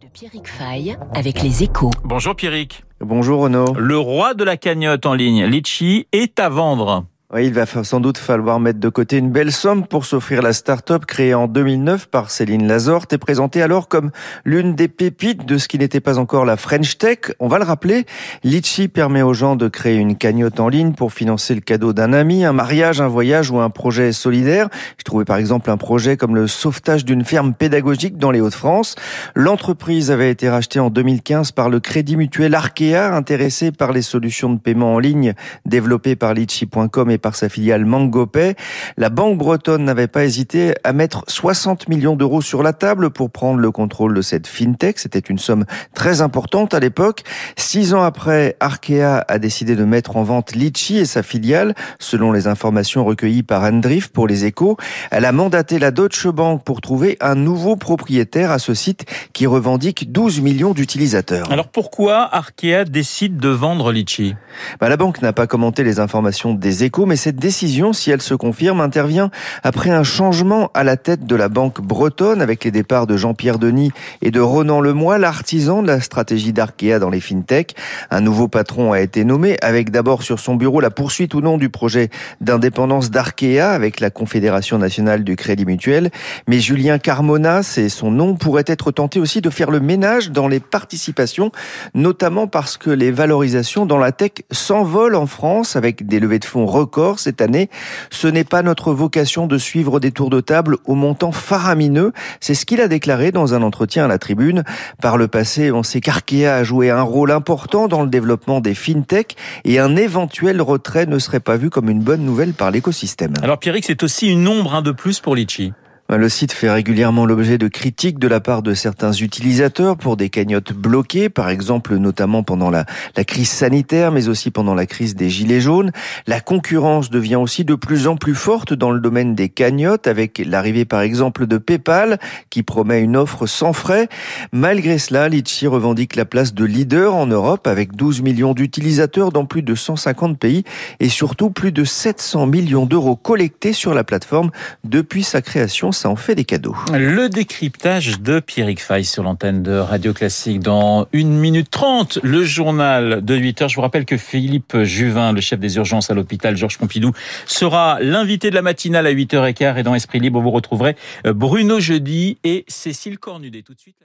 de Pierrick Fay avec les échos. Bonjour Pierrick. Bonjour Renaud. Le roi de la cagnotte en ligne, Litchi, est à vendre. Oui, il va sans doute falloir mettre de côté une belle somme pour s'offrir la start-up créée en 2009 par Céline Lazorte et présentée alors comme l'une des pépites de ce qui n'était pas encore la French Tech. On va le rappeler, Litchi permet aux gens de créer une cagnotte en ligne pour financer le cadeau d'un ami, un mariage, un voyage ou un projet solidaire. Je trouvais par exemple un projet comme le sauvetage d'une ferme pédagogique dans les Hauts-de-France. L'entreprise avait été rachetée en 2015 par le Crédit Mutuel Arkea, intéressé par les solutions de paiement en ligne développées par litchi.com et par sa filiale MangoPay. La banque bretonne n'avait pas hésité à mettre 60 millions d'euros sur la table pour prendre le contrôle de cette fintech. C'était une somme très importante à l'époque. Six ans après, Arkea a décidé de mettre en vente Litchi et sa filiale, selon les informations recueillies par Andriff pour les échos. Elle a mandaté la Deutsche Bank pour trouver un nouveau propriétaire à ce site qui revendique 12 millions d'utilisateurs. Alors pourquoi Arkea décide de vendre Litchi? Bah, La banque n'a pas commenté les informations des échos, mais cette décision, si elle se confirme, intervient après un changement à la tête de la banque bretonne avec les départs de Jean-Pierre Denis et de Ronan Lemoy, l'artisan de la stratégie d'Arkea dans les fintech. Un nouveau patron a été nommé avec d'abord sur son bureau la poursuite ou non du projet d'indépendance d'Arkea avec la Confédération nationale du crédit mutuel. Mais Julien Carmona, c'est son nom, pourrait être tenté aussi de faire le ménage dans les participations, notamment parce que les valorisations dans la tech s'envolent en France avec des levées de fonds records cette année. Ce n'est pas notre vocation de suivre des tours de table au montant faramineux. C'est ce qu'il a déclaré dans un entretien à la tribune. Par le passé, on sait qu'Arkea a joué un rôle important dans le développement des fintech et un éventuel retrait ne serait pas vu comme une bonne nouvelle par l'écosystème. Alors Pierrick, c'est aussi une ombre un de plus pour Litchi. Le site fait régulièrement l'objet de critiques de la part de certains utilisateurs pour des cagnottes bloquées, par exemple notamment pendant la, la, crise sanitaire, mais aussi pendant la crise des gilets jaunes. La concurrence devient aussi de plus en plus forte dans le domaine des cagnottes, avec l'arrivée par exemple de PayPal, qui promet une offre sans frais. Malgré cela, Litchi revendique la place de leader en Europe, avec 12 millions d'utilisateurs dans plus de 150 pays, et surtout plus de 700 millions d'euros collectés sur la plateforme depuis sa création ça en fait des cadeaux. Le décryptage de Pierrick Fay sur l'antenne de Radio Classique dans 1 minute 30, le journal de 8 heures. Je vous rappelle que Philippe Juvin, le chef des urgences à l'hôpital Georges Pompidou, sera l'invité de la matinale à 8h15 et dans Esprit Libre, vous retrouverez Bruno Jeudi et Cécile Cornudet. Tout de suite.